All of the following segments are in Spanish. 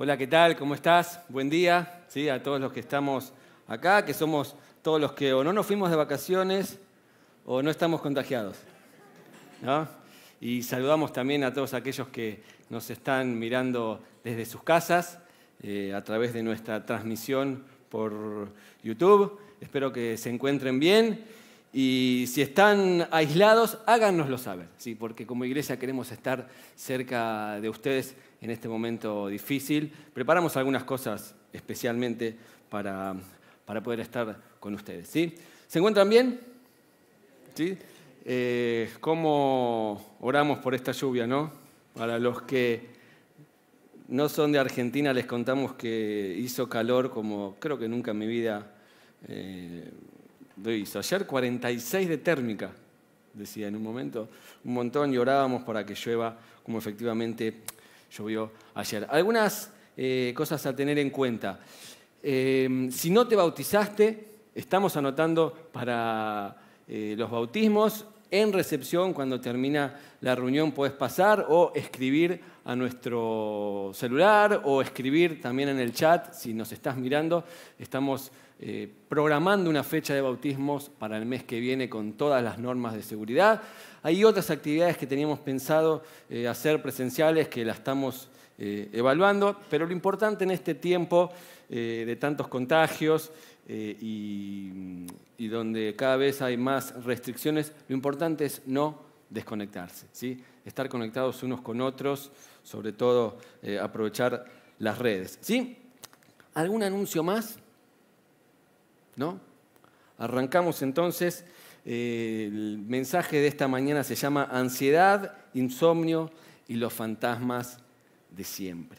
Hola, ¿qué tal? ¿Cómo estás? Buen día a todos los que estamos acá, que somos todos los que o no nos fuimos de vacaciones o no estamos contagiados. Y saludamos también a todos aquellos que nos están mirando desde sus casas eh, a través de nuestra transmisión por YouTube. Espero que se encuentren bien y si están aislados, háganoslo saber, ¿sí? porque como iglesia queremos estar cerca de ustedes en este momento difícil. Preparamos algunas cosas especialmente para, para poder estar con ustedes. ¿sí? ¿Se encuentran bien? ¿Sí? Eh, ¿Cómo oramos por esta lluvia? ¿no? Para los que no son de Argentina, les contamos que hizo calor como creo que nunca en mi vida. Eh, lo hizo. Ayer 46 de térmica, decía en un momento, un montón, y orábamos para que llueva como efectivamente llovió ayer. Algunas eh, cosas a tener en cuenta. Eh, si no te bautizaste, estamos anotando para eh, los bautismos. En recepción, cuando termina la reunión, puedes pasar o escribir a nuestro celular o escribir también en el chat si nos estás mirando. Estamos eh, programando una fecha de bautismos para el mes que viene con todas las normas de seguridad. Hay otras actividades que teníamos pensado eh, hacer presenciales que las estamos eh, evaluando, pero lo importante en este tiempo de tantos contagios y, y, donde cada vez hay más restricciones, lo importante es no desconectarse, ¿sí? estar conectados unos con otros, sobre todo aprovechar las redes. ¿sí? ¿Algún anuncio más? ¿No? Arrancamos entonces. Eh, el mensaje de esta mañana se llama Ansiedad, Insomnio y los fantasmas de siempre.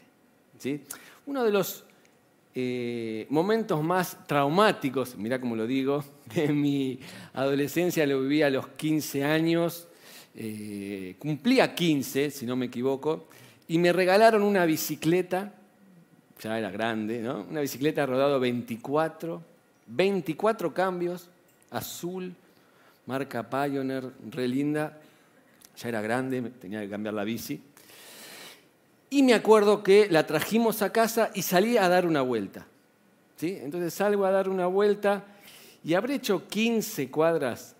¿sí? Uno de los eh, momentos más traumáticos, mira cómo lo digo, de mi adolescencia lo viví a los 15 años, eh, cumplía 15, si no me equivoco, y me regalaron una bicicleta, ya era grande, ¿no? una bicicleta rodado 24 24 cambios, azul, marca Pioneer, re linda. Ya era grande, tenía que cambiar la bici. Y me acuerdo que la trajimos a casa y salí a dar una vuelta. ¿sí? Entonces salgo a dar una vuelta y habré hecho 15 cuadras,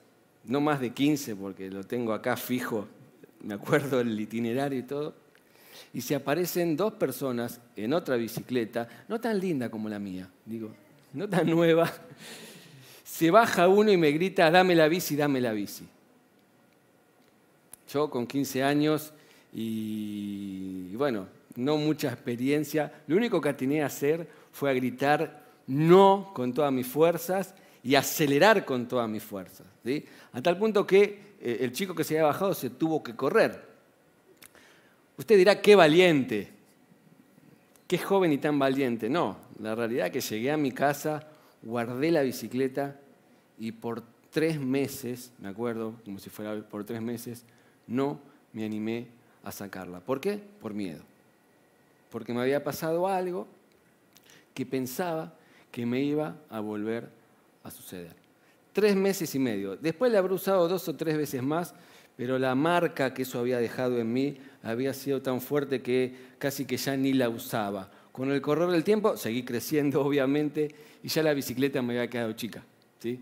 no más de 15 porque lo tengo acá fijo, me acuerdo el itinerario y todo. Y se aparecen dos personas en otra bicicleta, no tan linda como la mía, digo, no tan nueva, se baja uno y me grita, dame la bici, dame la bici. Yo con 15 años y, bueno, no mucha experiencia, lo único que atiné a hacer fue a gritar no con todas mis fuerzas y acelerar con todas mis fuerzas. A tal punto que eh, el chico que se había bajado se tuvo que correr. Usted dirá, qué valiente, qué joven y tan valiente. No, la realidad es que llegué a mi casa, guardé la bicicleta y por tres meses, me acuerdo, como si fuera por tres meses, no me animé a sacarla. ¿Por qué? Por miedo. Porque me había pasado algo que pensaba que me iba a volver a suceder. Tres meses y medio. Después la habré usado dos o tres veces más, pero la marca que eso había dejado en mí había sido tan fuerte que casi que ya ni la usaba. Con el correr del tiempo seguí creciendo, obviamente, y ya la bicicleta me había quedado chica. ¿sí?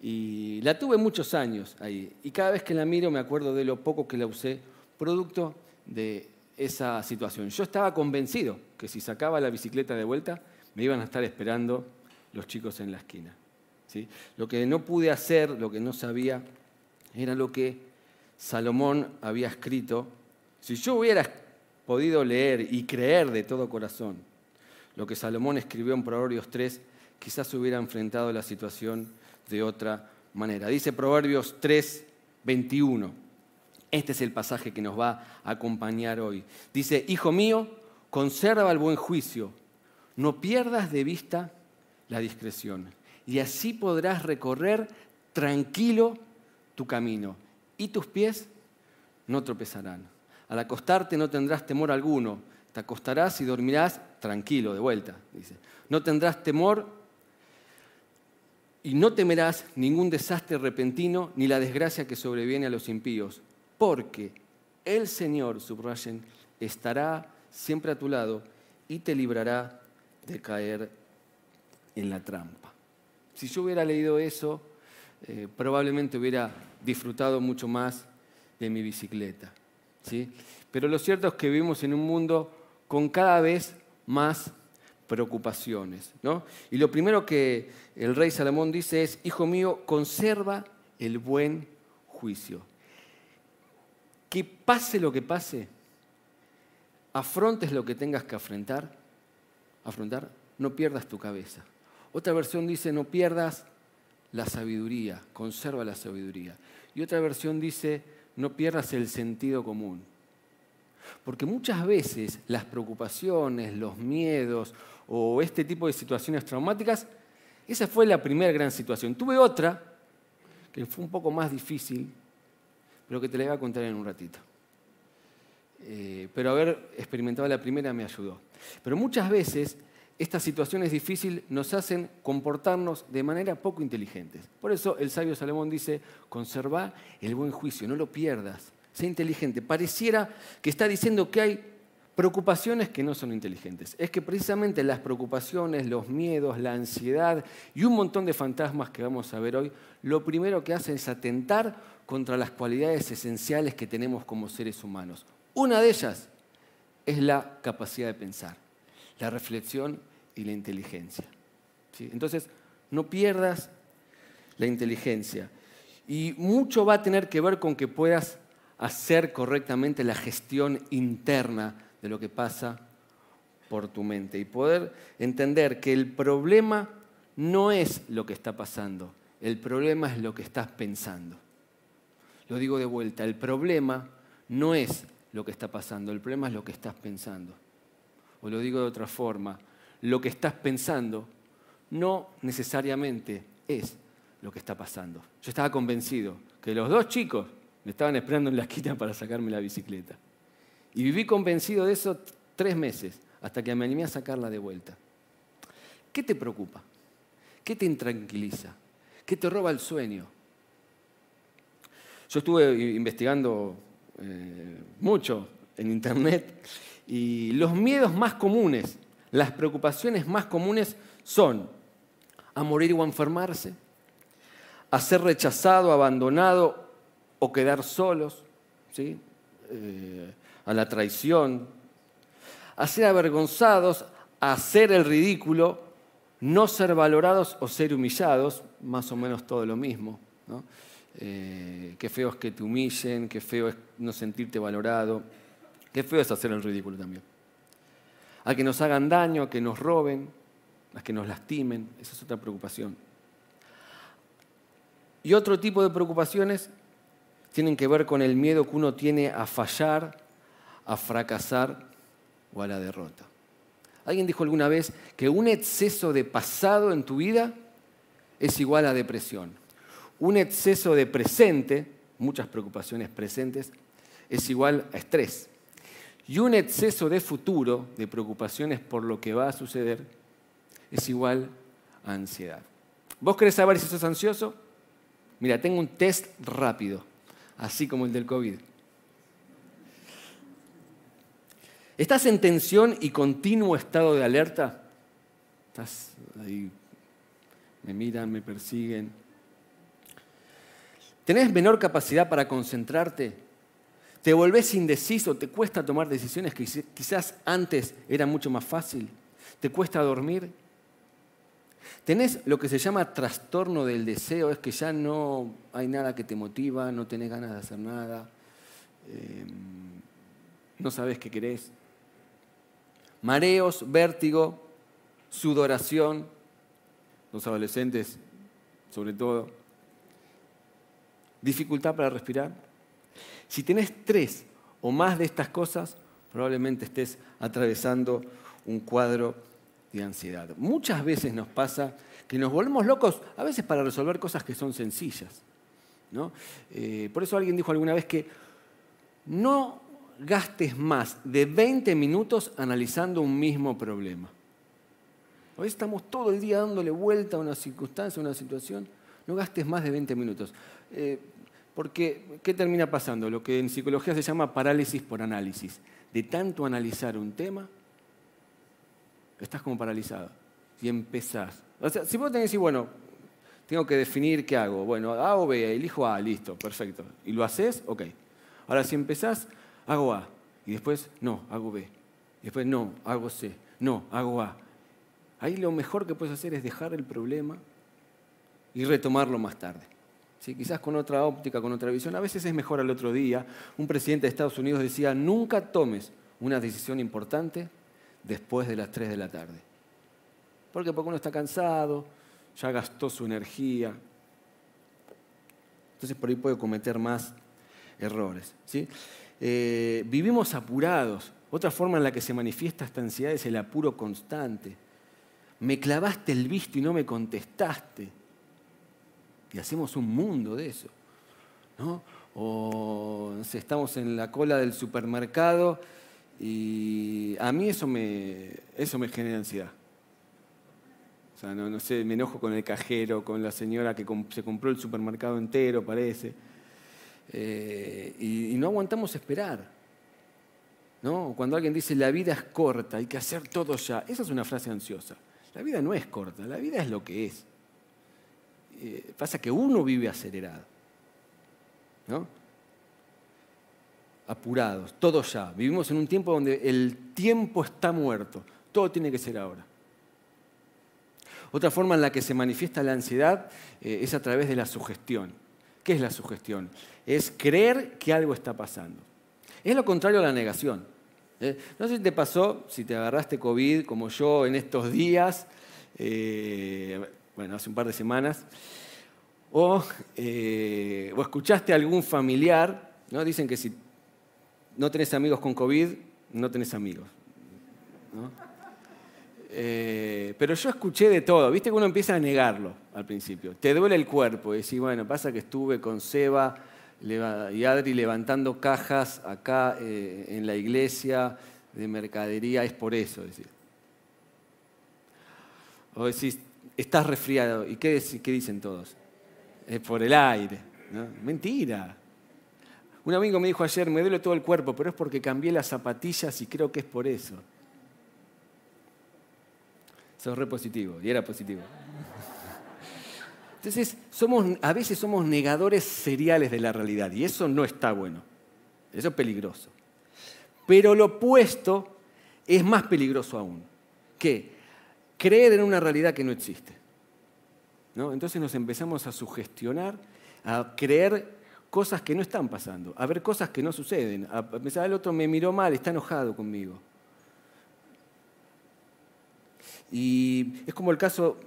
Y la tuve muchos años ahí. Y cada vez que la miro me acuerdo de lo poco que la usé, producto de esa situación. Yo estaba convencido que si sacaba la bicicleta de vuelta, me iban a estar esperando los chicos en la esquina. ¿sí? Lo que no pude hacer, lo que no sabía, era lo que Salomón había escrito. Si yo hubiera podido leer y creer de todo corazón lo que Salomón escribió en Proverbios 3, quizás hubiera enfrentado la situación de otra manera. Dice Proverbios 3, 21. Este es el pasaje que nos va a acompañar hoy. Dice, Hijo mío, conserva el buen juicio, no pierdas de vista la discreción, y así podrás recorrer tranquilo tu camino, y tus pies no tropezarán. Al acostarte no tendrás temor alguno, te acostarás y dormirás tranquilo, de vuelta, dice. No tendrás temor y no temerás ningún desastre repentino ni la desgracia que sobreviene a los impíos, porque el Señor, subrayen, estará siempre a tu lado y te librará de caer en la trampa. Si yo hubiera leído eso, eh, probablemente hubiera disfrutado mucho más de mi bicicleta. ¿Sí? Pero lo cierto es que vivimos en un mundo con cada vez más preocupaciones. ¿no? Y lo primero que el rey Salomón dice es, hijo mío, conserva el buen juicio. Que pase lo que pase, afrontes lo que tengas que afrontar, afrontar, no pierdas tu cabeza. Otra versión dice, no pierdas la sabiduría, conserva la sabiduría. Y otra versión dice, no pierdas el sentido común. Porque muchas veces las preocupaciones, los miedos o este tipo de situaciones traumáticas, esa fue la primera gran situación. Tuve otra que fue un poco más difícil, pero que te la voy a contar en un ratito. Eh, pero haber experimentado la primera me ayudó. Pero muchas veces estas situaciones difíciles nos hacen comportarnos de manera poco inteligentes. Por eso el sabio Salomón dice, conserva el buen juicio, no lo pierdas, sé inteligente. Pareciera que está diciendo que hay preocupaciones que no son inteligentes. Es que precisamente las preocupaciones, los miedos, la ansiedad y un montón de fantasmas que vamos a ver hoy, lo primero que hacen es atentar contra las cualidades esenciales que tenemos como seres humanos. Una de ellas es la capacidad de pensar, la reflexión y la inteligencia. Entonces, no pierdas la inteligencia. Y mucho va a tener que ver con que puedas hacer correctamente la gestión interna de lo que pasa por tu mente y poder entender que el problema no es lo que está pasando, el problema es lo que estás pensando. Lo digo de vuelta, el problema no es lo que está pasando, el problema es lo que estás pensando. O lo digo de otra forma, lo que estás pensando no necesariamente es lo que está pasando. Yo estaba convencido que los dos chicos me estaban esperando en la esquina para sacarme la bicicleta. Y viví convencido de eso tres meses, hasta que me animé a sacarla de vuelta. ¿Qué te preocupa? ¿Qué te intranquiliza? ¿Qué te roba el sueño? Yo estuve investigando eh, mucho en internet y los miedos más comunes las preocupaciones más comunes son a morir o a enfermarse, a ser rechazado, abandonado o quedar solos, ¿sí? Eh, a la traición, a ser avergonzados, a hacer el ridículo, no ser valorados o ser humillados, más o menos todo lo mismo. Eh, qué feo es que te humillen, qué feo es no sentirte valorado, qué feo es hacer el ridículo también a que nos hagan daño, a que nos roben, a que nos lastimen. Esa es otra preocupación. Y otro tipo de preocupaciones tienen que ver con el miedo que uno tiene a fallar, a fracasar o a la derrota. Alguien dijo alguna vez que un exceso de pasado en tu vida es igual a depresión. Un exceso de presente, muchas preocupaciones presentes, es igual a estrés. Y un exceso de futuro, de preocupaciones por lo que va a suceder, es igual a ansiedad. ¿Vos querés saber si sos ansioso? Mira, tengo un test rápido, así como el del COVID. ¿Estás en tensión y continuo estado de alerta? ¿Estás ahí? Me miran, me persiguen. ¿Tenés menor capacidad para concentrarte? Te volvés indeciso, te cuesta tomar decisiones que quizás antes era mucho más fácil, te cuesta dormir. Tenés lo que se llama trastorno del deseo, es que ya no hay nada que te motiva, no tenés ganas de hacer nada, em, no sabes qué querés. Mareos, vértigo, sudoración, los adolescentes sobre todo, dificultad para respirar. Si tenés tres o más de estas cosas, probablemente estés atravesando un cuadro de ansiedad. Muchas veces nos pasa que nos volvemos locos, a veces para resolver cosas que son sencillas. Eh, por eso alguien dijo alguna vez que no gastes más de 20 minutos analizando un mismo problema. A veces estamos todo el día dándole vuelta a una circunstancia, a una situación. No gastes más de 20 minutos. Eh, porque, ¿qué termina pasando? Lo que en psicología se llama parálisis por análisis. De tanto analizar un tema, estás como paralizado. Y empezás. O sea, si vos tenés que decir, bueno, tengo que definir qué hago. Bueno, A o B, elijo A, listo, perfecto. ¿Y lo haces? Ok. Ahora, si empezás, hago A. Y después, no, hago B. Y después, no, hago C. No, hago A. Ahí lo mejor que puedes hacer es dejar el problema y retomarlo más tarde. ¿Sí? Quizás con otra óptica, con otra visión. A veces es mejor al otro día. Un presidente de Estados Unidos decía, nunca tomes una decisión importante después de las 3 de la tarde. ¿Por qué? Porque uno está cansado, ya gastó su energía. Entonces por ahí puede cometer más errores. ¿sí? Eh, vivimos apurados. Otra forma en la que se manifiesta esta ansiedad es el apuro constante. Me clavaste el visto y no me contestaste. Y hacemos un mundo de eso. ¿no? O estamos en la cola del supermercado y a mí eso me, eso me genera ansiedad. O sea, no, sé, me enojo con el cajero, con la señora que se compró el supermercado entero, parece. Eh, y, no aguantamos esperar. ¿no? Cuando alguien dice la vida es corta, hay que hacer todo ya, esa es una frase ansiosa. La vida no es corta, la vida es lo que es. Eh, pasa que uno vive acelerado. apurados, todo ya. Vivimos en un tiempo donde el tiempo está muerto, todo tiene que ser ahora. Otra forma en la que se manifiesta la ansiedad eh, es a través de la sugestión. ¿Qué es la sugestión? Es creer que algo está pasando. Es lo contrario a la negación. ¿eh? No sé si te pasó, si te agarraste COVID como yo en estos días, bueno, hace un par de semanas, o, o escuchaste a algún familiar, ¿no? dicen que si no tenés amigos con COVID, no tenés amigos. Eh, pero yo escuché de todo, viste que uno empieza a negarlo al principio. Te duele el cuerpo y decís, bueno, pasa que estuve con Seba y Adri levantando cajas acá eh, en la iglesia de mercadería, es por eso. Decís. O decís, estás resfriado. ¿Y qué, dicen todos? Es por el aire. Mentira. Un amigo me dijo ayer, me duele todo el cuerpo, pero es porque cambié las zapatillas y creo que es por eso. Sos re positivo, y era positivo. Entonces, somos, a veces somos negadores seriales de la realidad, y eso no está bueno. Eso es peligroso. Pero lo opuesto es más peligroso aún. ¿Qué? Creer en una realidad que no existe. ¿No? Entonces nos empezamos a sugestionar, a creer cosas que no están pasando, a ver cosas que no suceden, a el otro me miró mal, está enojado conmigo. Y es como el caso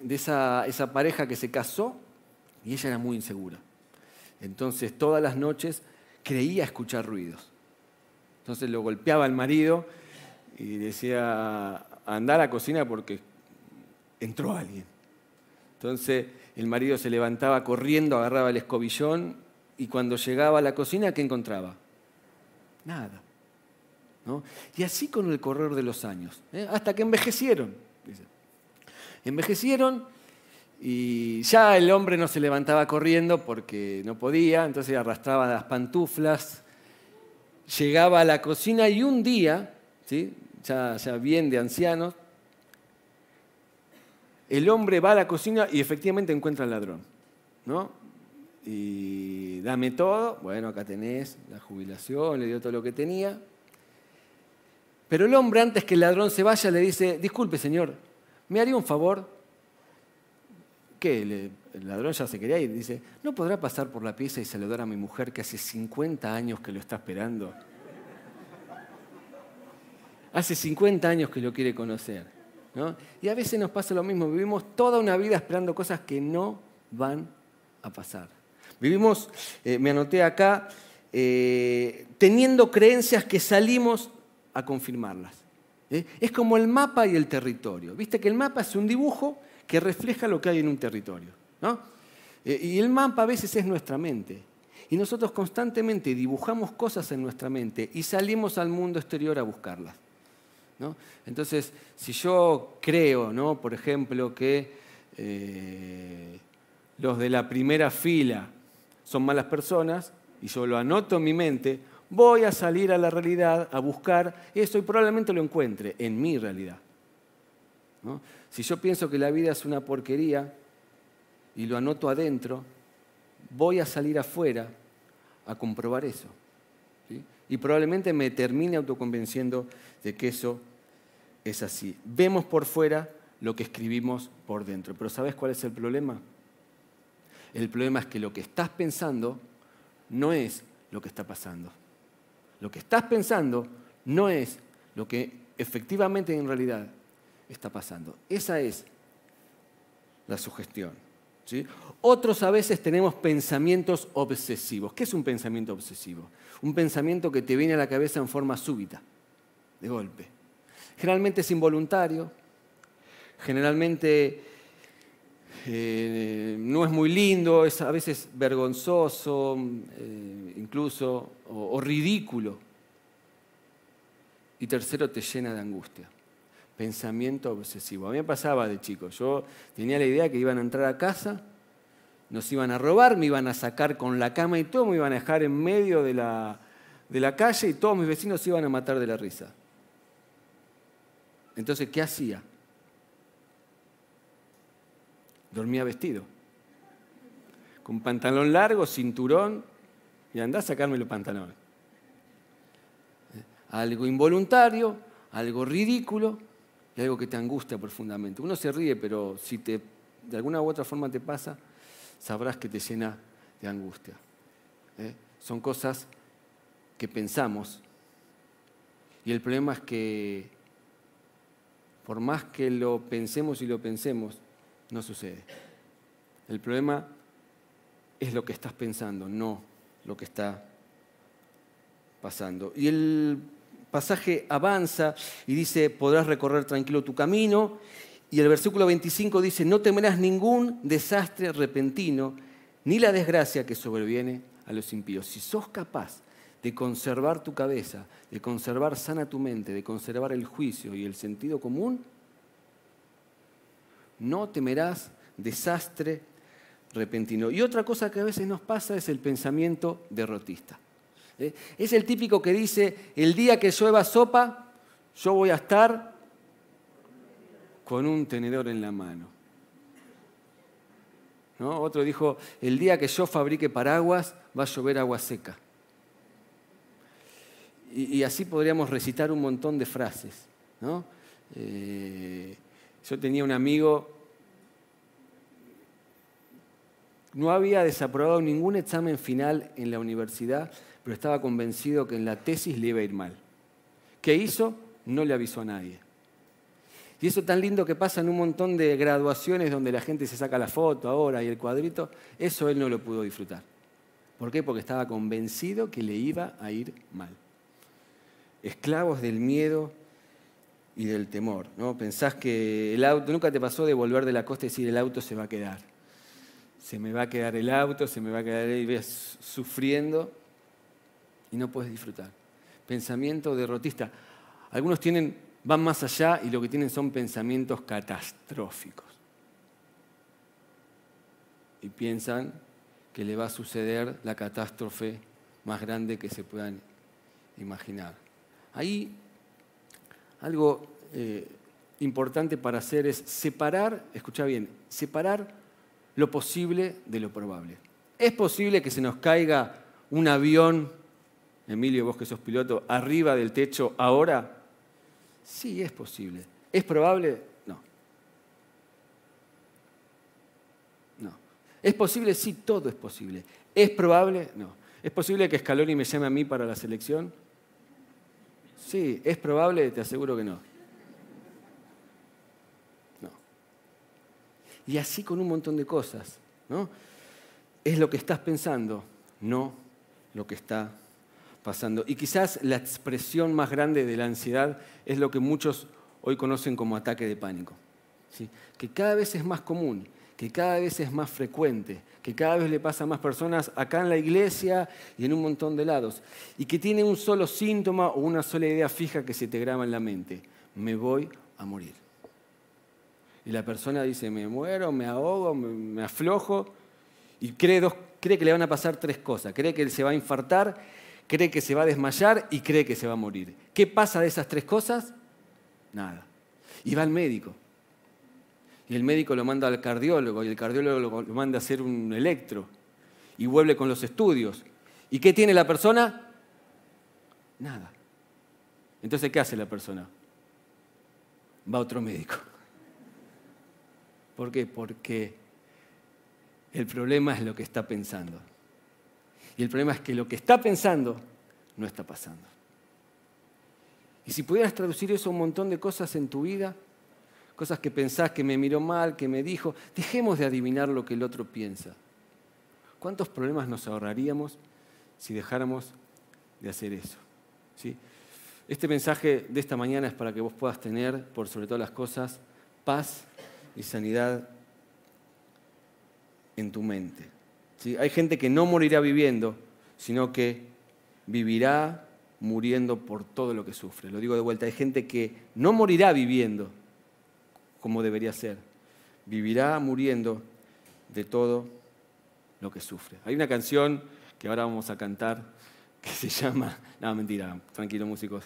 de esa, esa pareja que se casó y ella era muy insegura. Entonces todas las noches creía escuchar ruidos. Entonces lo golpeaba al marido y decía, anda a la cocina porque entró alguien. Entonces el marido se levantaba corriendo, agarraba el escobillón y cuando llegaba a la cocina, ¿qué encontraba? Nada. Y así con el correr de los años, ¿eh? hasta que envejecieron. Envejecieron y ya el hombre no se levantaba corriendo porque no podía, entonces arrastraba las pantuflas, llegaba a la cocina y un día, ¿sí? Ya, ya bien de ancianos, el hombre va a la cocina y efectivamente encuentra al ladrón. ¿no? Y dame todo, bueno, acá tenés la jubilación, le dio todo lo que tenía. Pero el hombre, antes que el ladrón se vaya, le dice, disculpe señor, ¿me haría un favor? ¿Qué? El ladrón ya se quería ir. Dice, ¿no podrá pasar por la pieza y saludar a mi mujer que hace 50 años que lo está esperando? Hace 50 años que lo quiere conocer. Y a veces nos pasa lo mismo, vivimos toda una vida esperando cosas que no van a pasar. Vivimos, eh, me anoté acá, eh, teniendo creencias que salimos a confirmarlas. ¿eh? Es como el mapa y el territorio. Viste que el mapa es un dibujo que refleja lo que hay en un territorio. y el mapa a veces es nuestra mente. Y nosotros constantemente dibujamos cosas en nuestra mente y salimos al mundo exterior a buscarlas. Entonces, si yo creo, por ejemplo, que eh, los de la primera fila son malas personas, y yo lo anoto en mi mente, voy a salir a la realidad a buscar eso y probablemente lo encuentre en mi realidad. Si yo pienso que la vida es una porquería y lo anoto adentro, voy a salir afuera a comprobar eso. Y probablemente me termine autoconvenciendo de que eso es así. Vemos por fuera lo que escribimos por dentro. Pero ¿sabes cuál es el problema? El problema es que lo que estás pensando no es lo que está pasando. Lo que estás pensando no es lo que efectivamente en realidad está pasando. Esa es la sugestión. ¿sí? Otros a veces tenemos pensamientos obsesivos. ¿Qué es un pensamiento obsesivo? Un pensamiento que te viene a la cabeza en forma súbita, de golpe. Generalmente es involuntario, generalmente eh, no es muy lindo, es a veces vergonzoso, eh, incluso, o, ridículo. Y tercero, te llena de angustia. Pensamiento obsesivo. A mí me pasaba de chico. Yo tenía la idea que iban a entrar a casa, nos iban a robar, me iban a sacar con la cama y todo, me iban a dejar en medio de la, de la calle y todos mis vecinos se iban a matar de la risa. Entonces, ¿qué hacía? dormía vestido. Con pantalón largo, cinturón, y andá a sacarme los pantalones. Algo involuntario, algo ridículo y algo que te angustia profundamente. Uno se ríe, pero si te, de alguna u otra forma te pasa, sabrás que te llena de angustia. ¿eh? Son cosas que pensamos y el problema es que por más que lo pensemos y lo pensemos, no sucede. El problema es lo que estás pensando, no lo que está pasando. Y el pasaje avanza y dice, podrás recorrer tranquilo tu camino. Y el versículo 25 dice, no temerás ningún desastre repentino, ni la desgracia que sobreviene a los impíos. Si sos capaz de conservar tu cabeza, de conservar sana tu mente, de conservar el juicio y el sentido común, no temerás desastre repentino. Y otra cosa que a veces nos pasa es el pensamiento derrotista. ¿Eh? Es el típico que dice, el día que llueva sopa, yo voy a estar con un tenedor en la mano. ¿No? Otro dijo, el día que yo fabrique paraguas, va a llover agua seca. Y, así podríamos recitar un montón de frases. ¿no? Eh, yo tenía un amigo, no había desaprobado ningún examen final en la universidad, pero estaba convencido que en la tesis le iba a ir mal. ¿Qué hizo? No le avisó a nadie. Y eso tan lindo que pasa en un montón de graduaciones donde la gente se saca la foto ahora y el cuadrito, eso él no lo pudo disfrutar. ¿Por qué? Porque estaba convencido que le iba a ir mal. Esclavos del miedo y del temor. ¿no? Pensás que el auto, nunca te pasó de volver de la costa y decir el auto se va a quedar. Se me va a quedar el auto, se me va a quedar y ves sufriendo y no puedes disfrutar. Pensamiento derrotista. Algunos van más allá y lo que tienen son pensamientos catastróficos. Y piensan que le va a suceder la catástrofe más grande que se puedan imaginar. Ahí algo eh, importante para hacer es separar, escucha bien, separar lo posible de lo probable. ¿Es posible que se nos caiga un avión, Emilio, vos que sos piloto, arriba del techo ahora? Sí, es posible. ¿Es probable? No. No. ¿Es posible? Sí, todo es posible. ¿Es probable? No. ¿Es posible que Scaloni me llame a mí para la selección? Sí, ¿es probable? Te aseguro que no. No. Y así con un montón de cosas, ¿no? Es lo que estás pensando, no lo que está pasando. Y quizás la expresión más grande de la ansiedad es lo que muchos hoy conocen como ataque de pánico, ¿sí? que cada vez es más común, que cada vez es más frecuente, que cada vez le pasa a más personas acá en la iglesia y en un montón de lados, y que tiene un solo síntoma o una sola idea fija que se te graba en la mente, me voy a morir. Y la persona dice, me muero, me ahogo, me, aflojo, y cree, cree que le van a pasar tres cosas, cree que se va a infartar, cree que se va a desmayar y cree que se va a morir. ¿Qué pasa de esas tres cosas? Nada. Y va al médico. Y el médico lo manda al cardiólogo y el cardiólogo lo manda a hacer un electro y vuelve con los estudios. ¿Y qué tiene la persona? Nada. Entonces, ¿qué hace la persona? Va a otro médico. ¿Por qué? Porque el problema es lo que está pensando. Y el problema es que lo que está pensando no está pasando. Y si pudieras traducir eso a un montón de cosas en tu vida, cosas que pensás que me miró mal, que me dijo, dejemos de adivinar lo que el otro piensa. ¿Cuántos problemas nos ahorraríamos si dejáramos de hacer eso? ¿Sí? Este mensaje de esta mañana es para que vos puedas tener, por sobre todas las cosas, paz y sanidad en tu mente. Hay gente que no morirá viviendo, sino que vivirá muriendo por todo lo que sufre. Lo digo de vuelta, hay gente que no morirá viviendo como debería ser, vivirá muriendo de todo lo que sufre. Hay una canción que ahora vamos a cantar que se llama, no mentira, tranquilo músicos,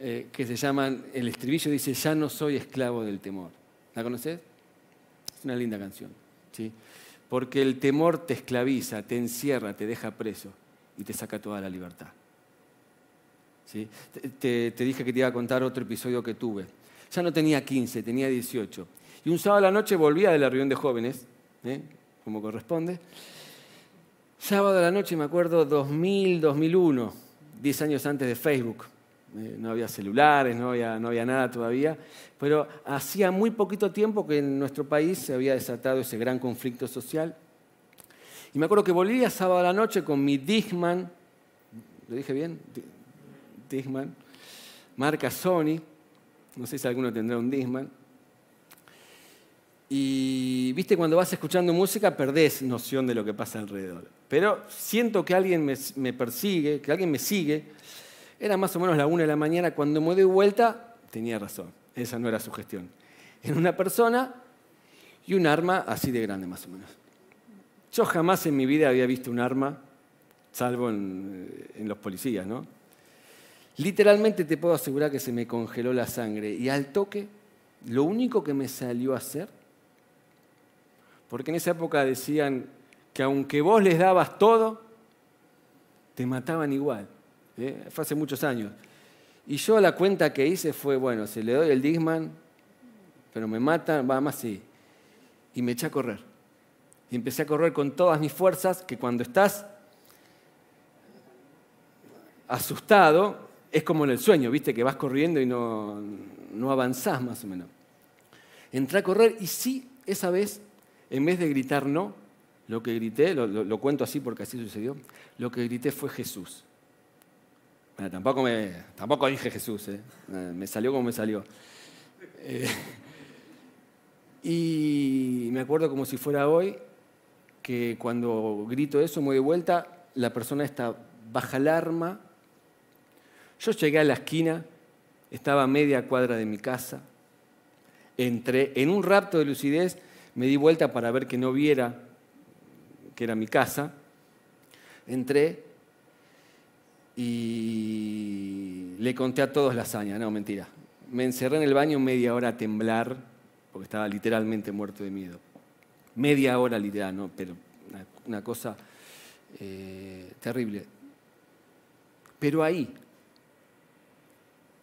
eh, que se llama, el estribillo dice, ya no soy esclavo del temor. ¿La conoces? Es una linda canción, ¿sí? Porque el temor te esclaviza, te encierra, te deja preso y te saca toda la libertad. Te, dije que te iba a contar otro episodio que tuve. Ya no tenía 15, tenía 18. Y un sábado a la noche volvía de la reunión de jóvenes, ¿eh? como corresponde. Sábado a la noche, me acuerdo, 2000, 2001, 10 años antes de Facebook. Eh, no había celulares, no había, no había nada todavía, pero hacía muy poquito tiempo que en nuestro país se había desatado ese gran conflicto social. Y me acuerdo que volvía sábado a la noche con mi Digman, ¿lo dije bien? Disman, marca Sony, no sé si alguno tendrá un Disman. Y viste, cuando vas escuchando música perdés noción de lo que pasa alrededor. Pero siento que alguien me, persigue, que alguien me sigue. Era más o menos la una de la mañana, cuando me doy vuelta, tenía razón, esa no era su gestión. En una persona y un arma así de grande más o menos. Yo jamás en mi vida había visto un arma, salvo en, en los policías, ¿no? Literalmente te puedo asegurar que se me congeló la sangre y al toque lo único que me salió a hacer, porque en esa época decían que aunque vos les dabas todo, te mataban igual. ¿eh? Fue hace muchos años. Y yo la cuenta que hice fue, bueno, se le doy el Disman, pero me matan, va más sí. Y me eché a correr. Y empecé a correr con todas mis fuerzas, que cuando estás asustado, es como en el sueño, viste, que vas corriendo y no, no avanzás más o menos. Entré a correr y sí, esa vez, en vez de gritar no, lo que grité, lo, cuento así porque así sucedió, lo que grité fue Jesús. tampoco, me, tampoco dije Jesús, ¿eh? Eh, me salió como me salió. Eh, y me acuerdo como si fuera hoy, que cuando grito eso, me doy vuelta, la persona está baja el arma, yo llegué a la esquina, estaba a media cuadra de mi casa, entré en un rapto de lucidez, me di vuelta para ver que no viera que era mi casa, entré y le conté a todos la hazaña, no, mentira. Me encerré en el baño media hora a temblar, porque estaba literalmente muerto de miedo. Media hora literal, ¿no? pero una, cosa eh, terrible. Pero ahí,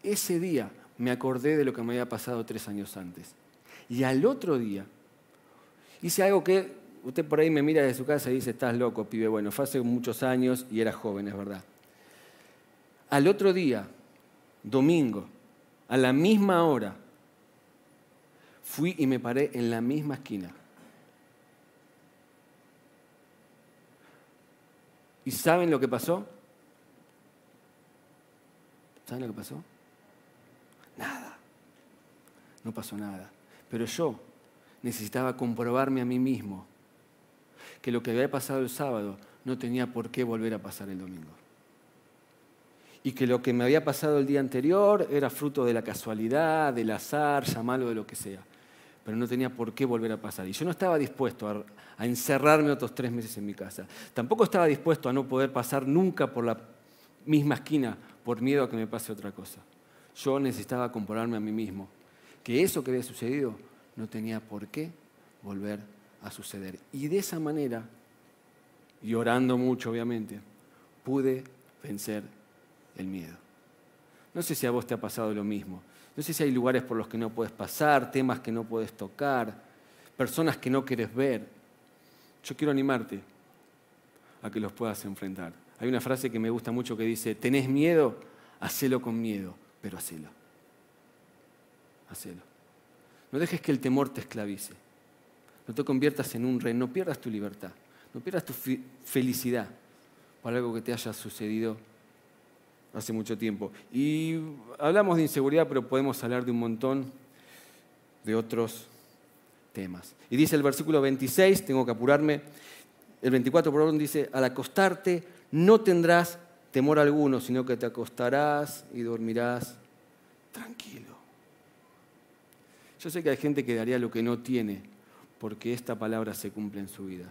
ese día me acordé de lo que me había pasado tres años antes. Y al otro día hice algo que usted por ahí me mira de su casa y dice, estás loco, pibe. Bueno, fue hace muchos años y era joven, es verdad. Al otro día, domingo, a la misma hora, fui y me paré en la misma esquina. ¿Y saben lo que pasó? ¿Saben lo que pasó? Nada. No pasó nada. Pero yo necesitaba comprobarme a mí mismo que lo que había pasado el sábado no tenía por qué volver a pasar el domingo. Y que lo que me había pasado el día anterior era fruto de la casualidad, del azar, llamarlo de lo que sea. Pero no tenía por qué volver a pasar. Y yo no estaba dispuesto a, a encerrarme otros tres meses en mi casa. Tampoco estaba dispuesto a no poder pasar nunca por la misma esquina por miedo a que me pase otra cosa yo necesitaba compararme a mí mismo, que eso que había sucedido no tenía por qué volver a suceder. Y de esa manera, y orando mucho obviamente, pude vencer el miedo. No sé si a vos te ha pasado lo mismo. No sé si hay lugares por los que no puedes pasar, temas que no puedes tocar, personas que no quieres ver. Yo quiero animarte a que los puedas enfrentar. Hay una frase que me gusta mucho que dice, tenés miedo, hacelo con miedo, pero hacelo. Hacelo. No dejes que el temor te esclavice. No te conviertas en un rey, no pierdas tu libertad, no pierdas tu felicidad por algo que te haya sucedido hace mucho tiempo. Y hablamos de inseguridad, pero podemos hablar de un montón de otros temas. Y dice el versículo 26, tengo que apurarme, el 24 por orden dice, al acostarte no tendrás temor alguno, sino que te acostarás y dormirás tranquilo. Yo sé que hay gente que daría lo que no tiene porque esta palabra se cumple en su vida.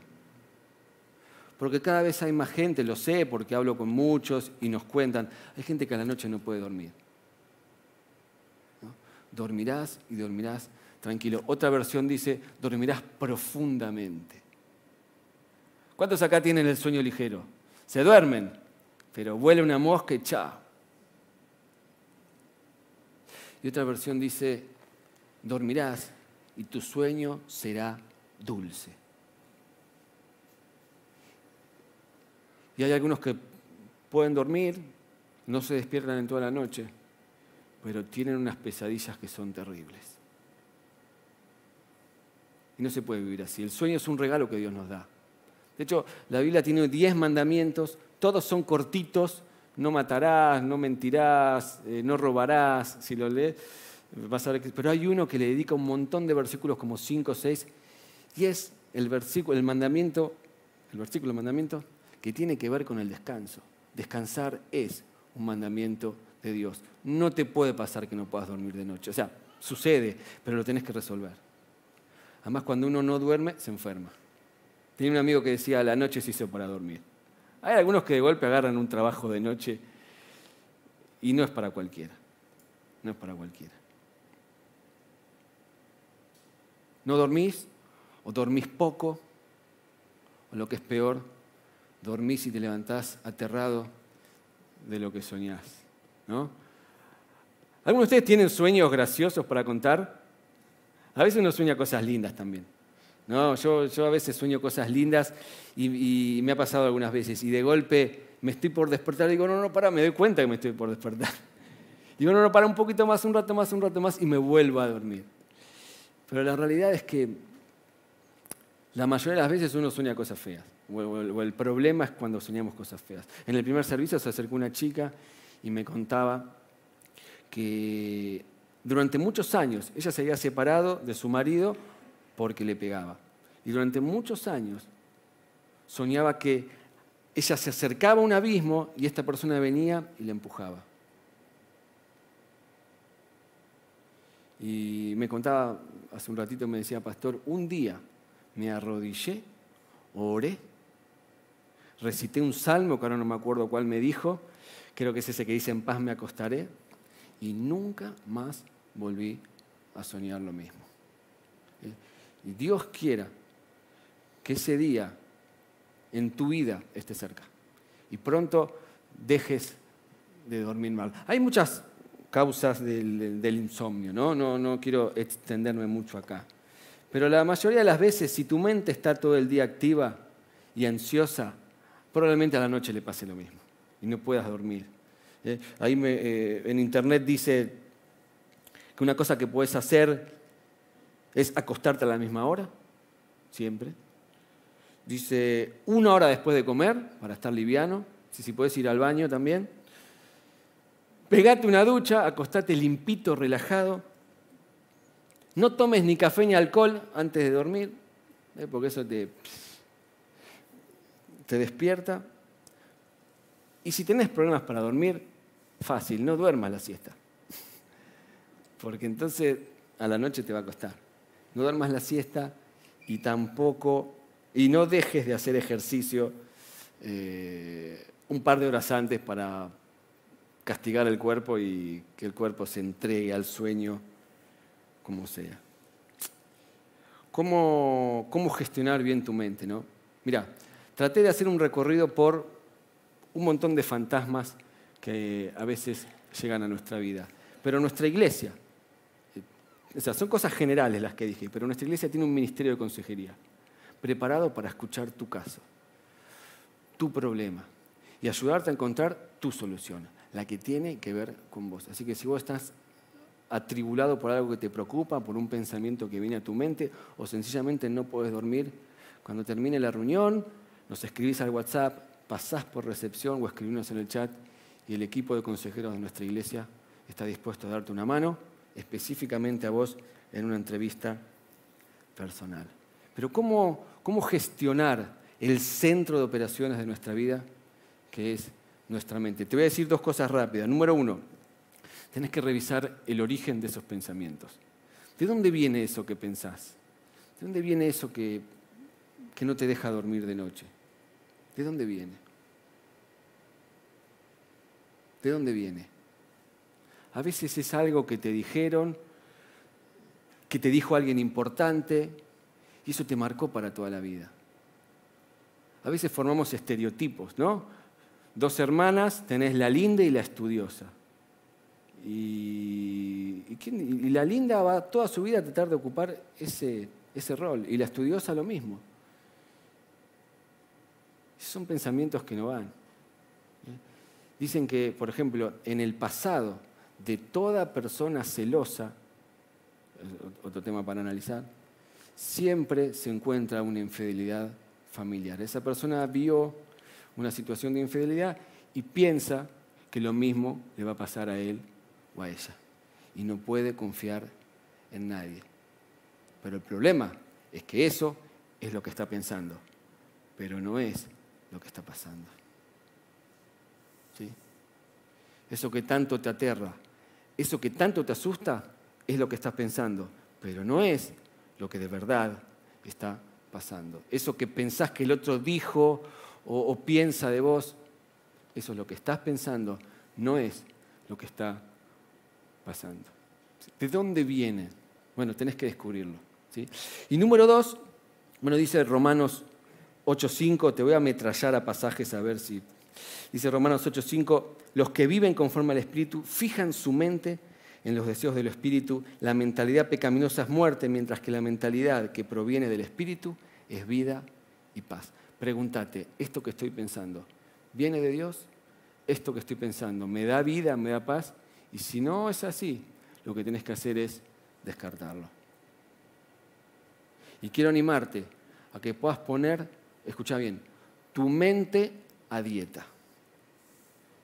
Porque cada vez hay más gente, lo sé, porque hablo con muchos y nos cuentan, hay gente que a la noche no puede dormir. Dormirás y dormirás tranquilo. Otra versión dice, dormirás profundamente. ¿Cuántos acá tienen el sueño ligero? Se duermen, pero vuela una mosca y chao. Y otra versión dice, dormirás y tu sueño será dulce. Y hay algunos que pueden dormir, no se despiertan en toda la noche, pero tienen unas pesadillas que son terribles. Y no se puede vivir así. El sueño es un regalo que Dios nos da. De hecho, la Biblia tiene diez mandamientos, todos son cortitos, no matarás, no mentirás, eh, no robarás, si lo lees, vas a ver que, pero hay uno que le dedica un montón de versículos, como cinco o seis, y es el versículo, el mandamiento, el versículo, mandamiento que tiene que ver con el descanso. Descansar es un mandamiento de Dios. No te puede pasar que no puedas dormir de noche. O sea, sucede, pero lo tenés que resolver. Además, cuando uno no duerme, se enferma. Tenía un amigo que decía, la noche se hizo para dormir. Hay algunos que de golpe agarran un trabajo de noche y no es para cualquiera. No es para cualquiera. No dormís o dormís poco, o lo que es peor, dormís y te levantás aterrado de lo que soñás. ¿no? ¿Algunos de ustedes tienen sueños graciosos para contar? A veces uno sueña cosas lindas también. ¿No? Yo, a veces sueño cosas lindas y, me ha pasado algunas veces. Y de golpe me estoy por despertar digo, no, no, para, me doy cuenta que me estoy por despertar. Digo, no, no, para un poquito más, un rato más, un rato más y me vuelvo a dormir. Pero la realidad es que la mayoría de las veces uno sueña cosas feas o el problema es cuando soñamos cosas feas. En el primer servicio se acercó una chica y me contaba que durante muchos años ella se había separado de su marido porque le pegaba. Y durante muchos años soñaba que ella se acercaba a un abismo y esta persona venía y le empujaba. Y me contaba, hace un ratito me decía, pastor, un día me arrodillé, oré recité un salmo, que ahora no me acuerdo cuál me dijo, creo que es ese que dice, en paz me acostaré, y nunca más volví a soñar lo mismo. Y Dios quiera que ese día en tu vida esté cerca y pronto dejes de dormir mal. Hay muchas causas del, del, insomnio, ¿no? ¿no? No quiero extenderme mucho acá. Pero la mayoría de las veces, si tu mente está todo el día activa y ansiosa, probablemente a la noche le pase lo mismo y no puedas dormir. ¿eh? ahí eh, en internet dice que una cosa que puedes hacer es acostarte a la misma hora, siempre. Dice una hora después de comer, para estar liviano, si, si puedes ir al baño también. Pegate una ducha, acostate limpito, relajado. No tomes ni café ni alcohol antes de dormir, ¿eh? porque eso te te despierta. Y si tienes problemas para dormir, fácil, no duermas la siesta. Porque entonces a la noche te va a costar. No duermas la siesta y tampoco, y no dejes de hacer ejercicio eh, un par de horas antes para castigar el cuerpo y que el cuerpo se entregue al sueño como sea. cómo, cómo gestionar bien tu mente. ¿no? Mira, traté de hacer un recorrido por un montón de fantasmas que a veces llegan a nuestra vida. Pero nuestra iglesia, o sea, son cosas generales las que dije, pero nuestra iglesia tiene un ministerio de consejería preparado para escuchar tu caso, tu problema y ayudarte a encontrar tu solución, la que tiene que ver con vos. Así que si vos estás atribulado por algo que te preocupa, por un pensamiento que viene a tu mente o sencillamente no puedes dormir, cuando termine la reunión, nos escribís al WhatsApp, pasás por recepción o escribimos en el chat y el equipo de consejeros de nuestra iglesia está dispuesto a darte una mano, específicamente a vos en una entrevista personal. Pero ¿cómo, cómo gestionar el centro de operaciones de nuestra vida, que es nuestra mente? Te voy a decir dos cosas rápidas. Número uno, tenés que revisar el origen de esos pensamientos. ¿De dónde viene eso que pensás? ¿De dónde viene eso que, que no te deja dormir de noche? ¿De dónde viene? ¿De dónde viene? A veces es algo que te dijeron, que te dijo alguien importante, y eso te marcó para toda la vida. A veces formamos estereotipos, ¿no? Dos hermanas, tenés la linda y la estudiosa. Y, la linda va toda su vida a tratar de ocupar ese, ese rol, y la estudiosa lo mismo. Son pensamientos que no van. Dicen que, por ejemplo, en el pasado de toda persona celosa, otro tema para analizar, siempre se encuentra una infidelidad familiar. Esa persona vio una situación de infidelidad y piensa que lo mismo le va a pasar a él o a ella. Y no puede confiar en nadie. Pero el problema es que eso es lo que está pensando, pero no es lo que está pasando. Eso que tanto te aterra, eso que tanto te asusta, es lo que estás pensando, pero no es lo que de verdad está pasando. Eso que pensás que el otro dijo o, piensa de vos, eso es lo que estás pensando, no es lo que está pasando. ¿De dónde viene? Bueno, tenés que descubrirlo. ¿sí? Y número dos, bueno, dice Romanos 8.5, te voy a ametrallar a pasajes a ver si Dice Romanos 8:5, los que viven conforme al Espíritu fijan su mente en los deseos del Espíritu. La mentalidad pecaminosa es muerte, mientras que la mentalidad que proviene del Espíritu es vida y paz. Pregúntate, ¿esto que estoy pensando viene de Dios? ¿Esto que estoy pensando me da vida, me da paz? Y si no es así, lo que tienes que hacer es descartarlo. Y quiero animarte a que puedas poner, escucha bien, tu mente a dieta.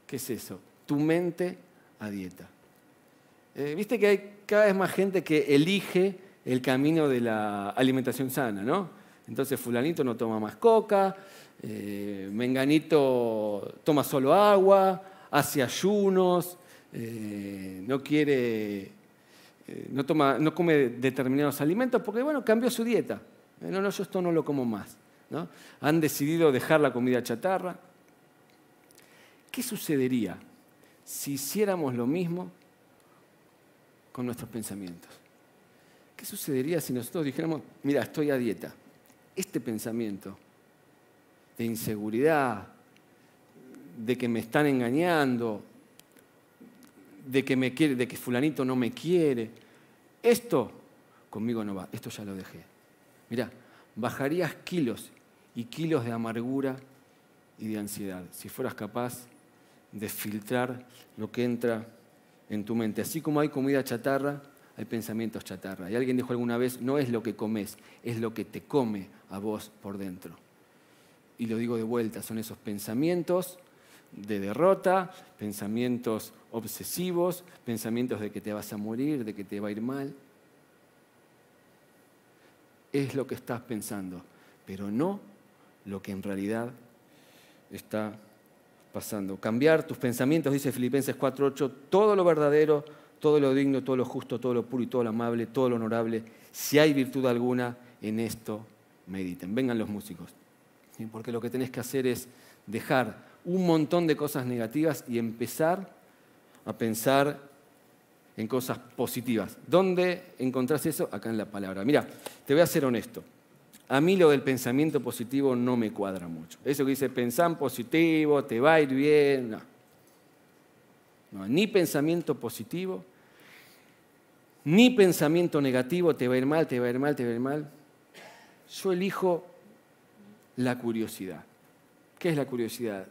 ¿Qué es eso? Tu mente a dieta. Eh, viste que hay cada vez más gente que elige el camino de la alimentación sana, ¿no? Entonces fulanito no toma más coca, eh, menganito toma solo agua, hace ayunos, eh, no quiere, no, toma, no come determinados alimentos porque, bueno, cambió su dieta. no, no, yo esto no lo como más. ¿no? Han decidido dejar la comida chatarra. ¿Qué sucedería si hiciéramos lo mismo con nuestros pensamientos? ¿Qué sucedería si nosotros dijéramos, mira, estoy a dieta? Este pensamiento de inseguridad, de que me están engañando, de que, me quiere, de que fulanito no me quiere, esto conmigo no va, esto ya lo dejé. Mira, bajarías kilos y kilos de amargura y de ansiedad si fueras capaz de filtrar lo que entra en tu mente. Así como hay comida chatarra, hay pensamientos chatarra. Y alguien dijo alguna vez, no es lo que comes, es lo que te come a vos por dentro. Y lo digo de vuelta, son esos pensamientos de derrota, pensamientos obsesivos, pensamientos de que te vas a morir, de que te va a ir mal. Es lo que estás pensando, pero no lo que en realidad está pasando. Cambiar tus pensamientos, dice Filipenses 4.8, todo lo verdadero, todo lo digno, todo lo justo, todo lo puro y todo lo amable, todo lo honorable, si hay virtud alguna, en esto mediten. Vengan los músicos, porque lo que tenés que hacer es dejar un montón de cosas negativas y empezar a pensar en cosas positivas. ¿Dónde encontrás eso? Acá en la palabra. Mira, te voy a ser honesto. A mí lo del pensamiento positivo no me cuadra mucho. Eso que dice pensar positivo, te va a ir bien, no. no ni pensamiento positivo, ni pensamiento negativo, te va a ir mal, te va a ir mal, te va a ir mal. Yo elijo la curiosidad. ¿Qué es la curiosidad?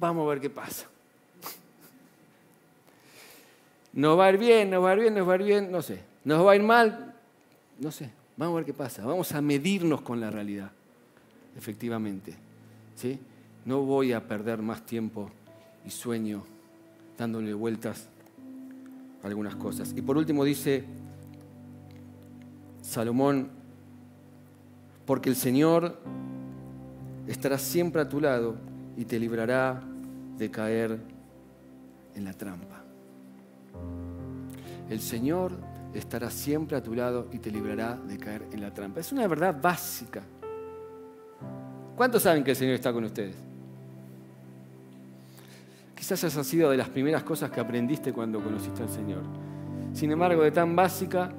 Vamos a ver qué pasa. Nos va a ir bien, nos va a ir bien, nos va a ir bien, no sé. Nos va a ir mal, no sé. Vamos a ver qué pasa. Vamos a medirnos con la realidad, efectivamente. ¿sí? No voy a perder más tiempo y sueño dándole vueltas a algunas cosas. Y por último dice Salomón, porque el Señor estará siempre a tu lado y te librará de caer en la trampa. El Señor estará siempre a tu lado y te librará de caer en la trampa. Es una verdad básica. ¿Cuántos saben que el Señor está con ustedes? Quizás esa ha sido de las primeras cosas que aprendiste cuando conociste al Señor. Sin embargo, de tan básica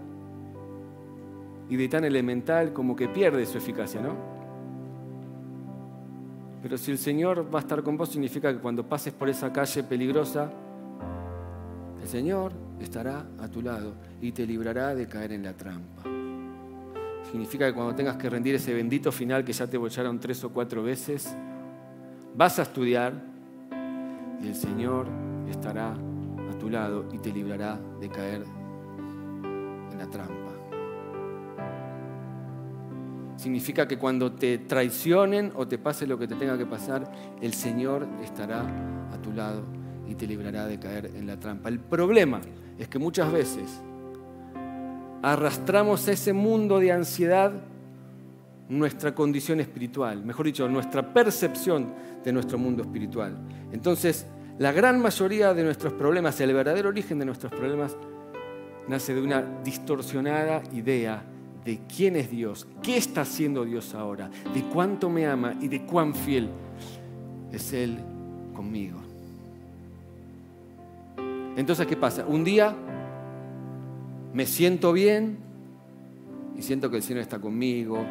y de tan elemental como que pierde su eficacia, ¿no? Pero si el Señor va a estar con vos, significa que cuando pases por esa calle peligrosa, el Señor estará a tu lado y te librará de caer en la trampa. Significa que cuando tengas que rendir ese bendito final que ya te bocharon tres o cuatro veces, vas a estudiar y el Señor estará a tu lado y te librará de caer en la trampa. Significa que cuando te traicionen o te pase lo que te tenga que pasar, el Señor estará a tu lado y te librará de caer en la trampa. El problema es que muchas veces arrastramos a ese mundo de ansiedad nuestra condición espiritual, mejor dicho, nuestra percepción de nuestro mundo espiritual. Entonces, la gran mayoría de nuestros problemas, el verdadero origen de nuestros problemas, nace de una distorsionada idea de quién es Dios, qué está haciendo Dios ahora, de cuánto me ama y de cuán fiel es Él conmigo. Entonces, ¿qué pasa? Un día me siento bien y siento que el Señor está conmigo,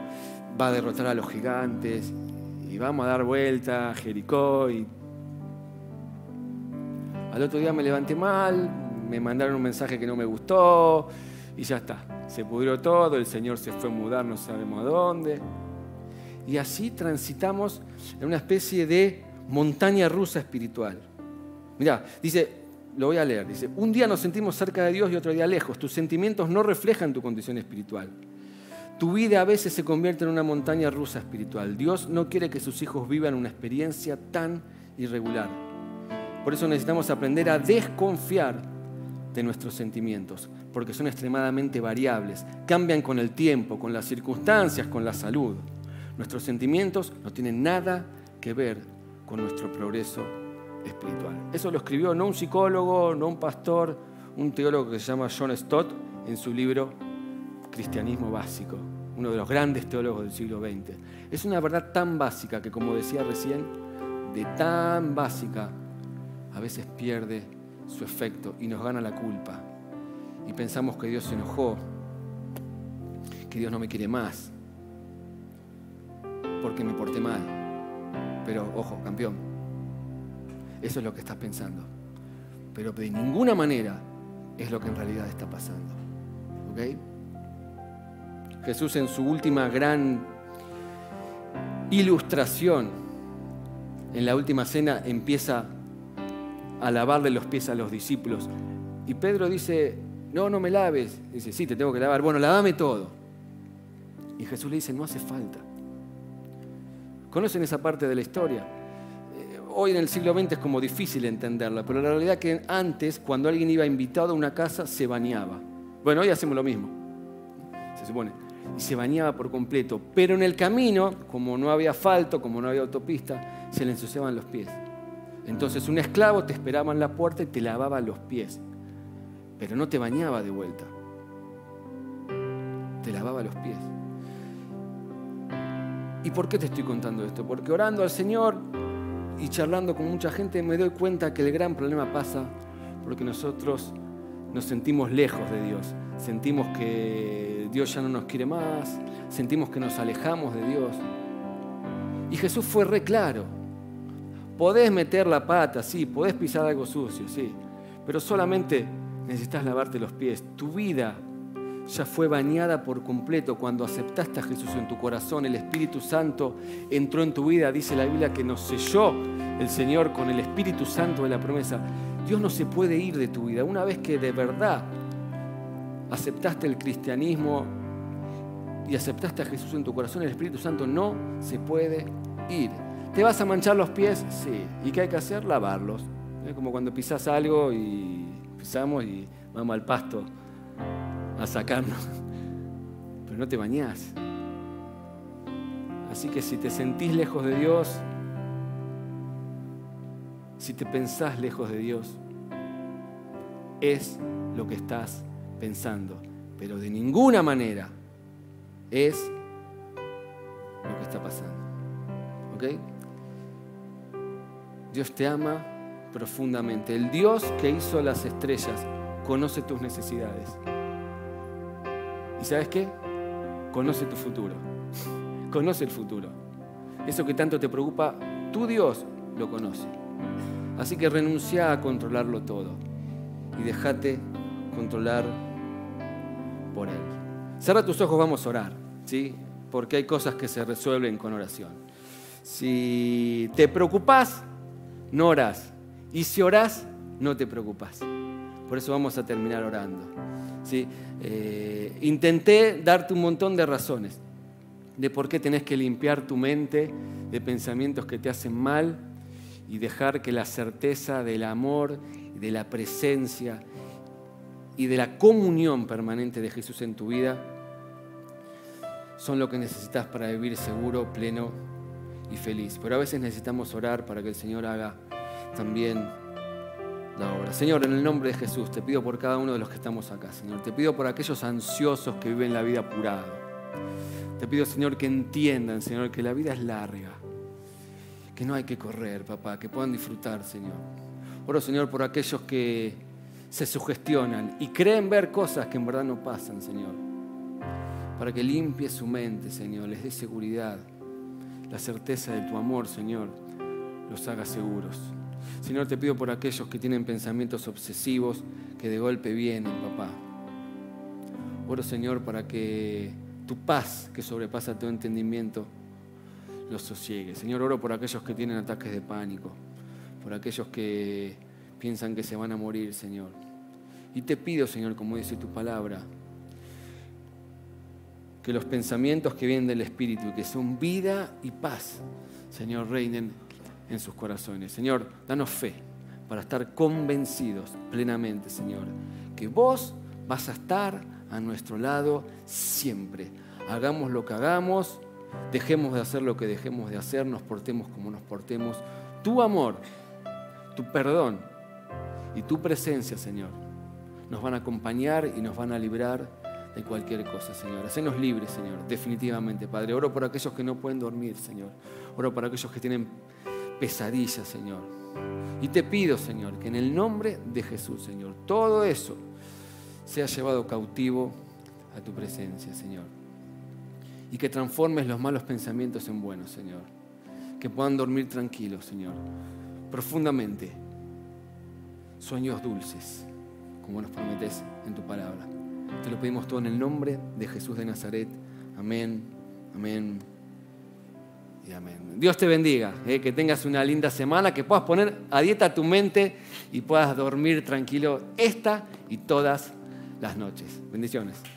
va a derrotar a los gigantes y vamos a dar vuelta a Jericó y al otro día me levanté mal, me mandaron un mensaje que no me gustó y ya está se pudrió todo, el Señor se fue a mudar, no sabemos a dónde. Y así transitamos en una especie de montaña rusa espiritual. Mira, dice, lo voy a leer, dice, un día nos sentimos cerca de Dios y otro día lejos. Tus sentimientos no reflejan tu condición espiritual. Tu vida a veces se convierte en una montaña rusa espiritual. Dios no quiere que sus hijos vivan una experiencia tan irregular. Por eso necesitamos aprender a desconfiar de nuestros sentimientos porque son extremadamente variables, cambian con el tiempo, con las circunstancias, con la salud. Nuestros sentimientos no tienen nada que ver con nuestro progreso espiritual. Eso lo escribió no un psicólogo, no un pastor, un teólogo que se llama John Stott en su libro Cristianismo Básico, uno de los grandes teólogos del siglo XX. Es una verdad tan básica que, como decía recién, de tan básica, a veces pierde su efecto y nos gana la culpa y pensamos que Dios se enojó, que Dios no me quiere más, porque me porté mal. Pero ojo, campeón, eso es lo que estás pensando. Pero de ninguna manera es lo que en realidad está pasando. Jesús en su última gran ilustración, en la última cena, empieza a lavarle los pies a los discípulos. Y Pedro dice, no, no me laves. Dice, sí, te tengo que lavar. Bueno, lavame todo. Y Jesús le dice, no hace falta. ¿Conocen esa parte de la historia? Hoy en el siglo XX es como difícil entenderla, pero la realidad es que antes, cuando alguien iba invitado a una casa, se bañaba. Bueno, hoy hacemos lo mismo, se supone. Y se bañaba por completo. Pero en el camino, como no había asfalto, como no había autopista, se le ensuciaban los pies. Entonces un esclavo te esperaba en la puerta y te lavaba los pies pero no te bañaba de vuelta. Te lavaba los pies. ¿Y por qué te estoy contando esto? Porque orando al Señor y charlando con mucha gente me doy cuenta que el gran problema pasa porque nosotros nos sentimos lejos de Dios, sentimos que Dios ya no nos quiere más, sentimos que nos alejamos de Dios. Y Jesús fue re claro. Podés meter la pata, sí, podés pisar algo sucio, sí, pero solamente necesitas lavarte los pies. Tu vida ya fue bañada por completo cuando aceptaste a Jesús en tu corazón. El Espíritu Santo entró en tu vida. Dice la Biblia que nos selló el Señor con el Espíritu Santo de la promesa. Dios no se puede ir de tu vida. Una vez que de verdad aceptaste el cristianismo y aceptaste a Jesús en tu corazón, el Espíritu Santo no se puede ir. ¿Te vas a manchar los pies? Sí. ¿Y qué hay que hacer? Lavarlos. Es como cuando pisas algo y pisamos y vamos al pasto a sacarnos. Pero no te bañás. Así que si te sentís lejos de Dios, si te pensás lejos de Dios, es lo que estás pensando. Pero de ninguna manera es lo que está pasando. ¿Ok? Dios te ama profundamente. El Dios que hizo las estrellas conoce tus necesidades. ¿Y sabes qué? Conoce tu futuro. Conoce el futuro. Eso que tanto te preocupa, tu Dios lo conoce. Así que renuncia a controlarlo todo y déjate controlar por Él. Cierra tus ojos, vamos a orar, ¿sí? Porque hay cosas que se resuelven con oración. Si te preocupas, no orás. Y si orás, no te preocupas. Por eso vamos a terminar orando. ¿sí? Eh, intenté darte un montón de razones de por qué tenés que limpiar tu mente de pensamientos que te hacen mal y dejar que la certeza del amor, de la presencia y de la comunión permanente de Jesús en tu vida son lo que necesitas para vivir seguro, pleno y feliz. Pero a veces necesitamos orar para que el Señor haga también Señor, en el nombre de Jesús, te pido por cada uno de los que estamos acá, Señor. Te pido por aquellos ansiosos que viven la vida apurada. Te pido, Señor, que entiendan, Señor, que la vida es larga. Que no hay que correr, papá, que puedan disfrutar, Señor. Oro, Señor, por aquellos que se sugestionan y creen ver cosas que en verdad no pasan, Señor. Para que limpie su mente, Señor, les dé seguridad la certeza de tu amor, Señor, los haga seguros. Señor, te pido por aquellos que tienen pensamientos obsesivos que de golpe vienen, papá. Oro, Señor, para que tu paz, que sobrepasa todo entendimiento, los sosiegue. Señor, oro por aquellos que tienen ataques de pánico, por aquellos que piensan que se van a morir, Señor. Y te pido, Señor, como dice tu palabra, que los pensamientos que vienen del Espíritu, que son vida y paz, Señor, reinen en sus corazones. Señor, danos fe para estar convencidos plenamente, Señor, que vos vas a estar a nuestro lado siempre. Hagamos lo que hagamos, dejemos de hacer lo que dejemos de hacer, nos portemos como nos portemos. Tu amor, tu perdón y tu presencia, Señor, nos van a acompañar y nos van a librar de cualquier cosa, Señor. Hacenos libres, Señor, definitivamente, Padre. Oro por aquellos que no pueden dormir, Señor. Oro por aquellos que tienen pesadillas, Señor. Y te pido, Señor, que en el nombre de Jesús, Señor, todo eso sea llevado cautivo a tu presencia, Señor. Y que transformes los malos pensamientos en buenos, Señor. Que puedan dormir tranquilos, Señor. Profundamente. Sueños dulces, como nos prometes en tu palabra. Te lo pedimos todo en el nombre de Jesús de Nazaret. Amén, amén Dios te bendiga, eh, que tengas una linda semana, que puedas poner a dieta tu mente y puedas dormir tranquilo esta y todas las noches. Bendiciones.